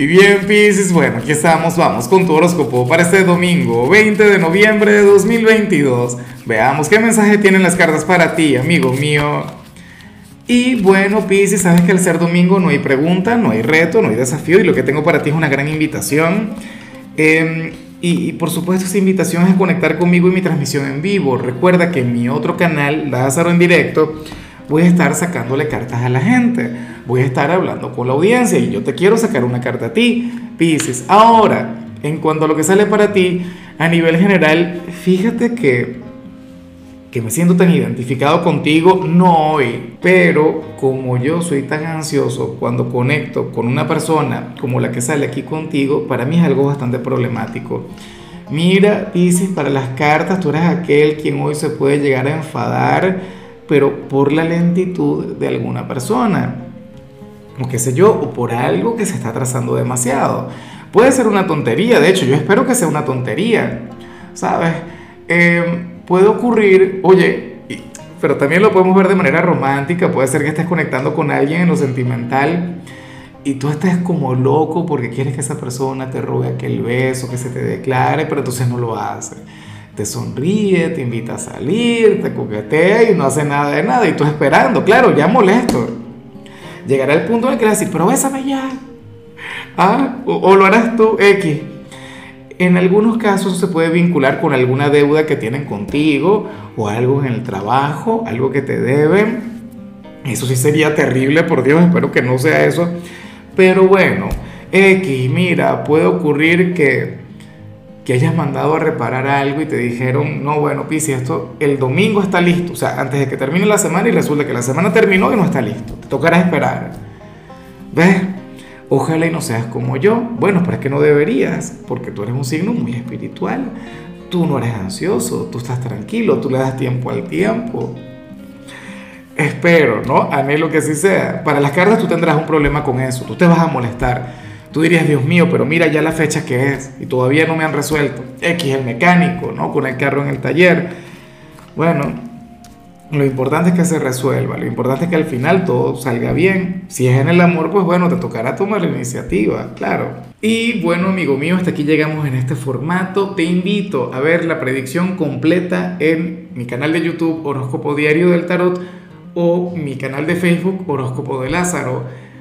Y bien, Pisces, bueno, aquí estamos, vamos con tu horóscopo para este domingo, 20 de noviembre de 2022. Veamos qué mensaje tienen las cartas para ti, amigo mío. Y bueno, Pisces, sabes que al ser domingo no hay pregunta, no hay reto, no hay desafío, y lo que tengo para ti es una gran invitación. Em, y, por supuesto, esta invitación es conectar conmigo y mi transmisión en vivo. Recuerda que en mi otro canal, Lázaro en directo, voy a estar sacándole cartas a la gente, voy a estar hablando con la audiencia y yo te quiero sacar una carta a ti, Pisces. Ahora, en cuanto a lo que sale para ti, a nivel general, fíjate que, que me siento tan identificado contigo, no hoy, pero como yo soy tan ansioso cuando conecto con una persona como la que sale aquí contigo, para mí es algo bastante problemático. Mira, Pisces, para las cartas tú eres aquel quien hoy se puede llegar a enfadar pero por la lentitud de alguna persona, o qué sé yo, o por algo que se está trazando demasiado. Puede ser una tontería, de hecho, yo espero que sea una tontería, ¿sabes? Em, puede ocurrir, oye, pero también lo podemos ver de manera romántica, puede ser que estés conectando con alguien en lo sentimental y tú estés como loco porque quieres que esa persona te robe aquel beso, que se te declare, pero entonces no lo hace te sonríe, te invita a salir, te coquetea y no hace nada de nada. Y tú esperando, claro, ya molesto. Llegará el punto en el que le decir, pero bésame ya. Ah, o, lo harás tú, X. En algunos casos se puede vincular con alguna deuda que tienen contigo o algo en el trabajo, algo que te deben. Eso sí sería terrible, por Dios, espero que no sea eso. Pero bueno, X, mira, puede ocurrir que que hayas mandado a reparar algo y te dijeron, no, bueno, Pisi, esto el domingo está listo, o sea, antes de que termine la semana y resulta que la semana terminó y no está listo, te tocará esperar. ¿Ves? Ojalá y no seas como yo. Bueno, pero es que no deberías, porque tú eres un signo muy espiritual. Tú no eres ansioso, tú estás tranquilo, tú le das tiempo al tiempo. Espero, ¿no? Anhelo que así sea. Para las cartas tú tendrás un problema con eso, tú te vas a molestar Tú dirías, Dios mío, pero mira ya la fecha que es y todavía no me han resuelto. X, el mecánico, ¿no? Con el carro en el taller. Bueno, lo importante es que se resuelva, lo importante es que al final todo salga bien. Si es en el amor, pues bueno, te tocará tomar la iniciativa, claro. Y bueno, amigo mío, hasta aquí llegamos en este formato. Te invito a ver la predicción completa en mi canal de YouTube Horóscopo Diario del Tarot o mi canal de Facebook Horóscopo de Lázaro.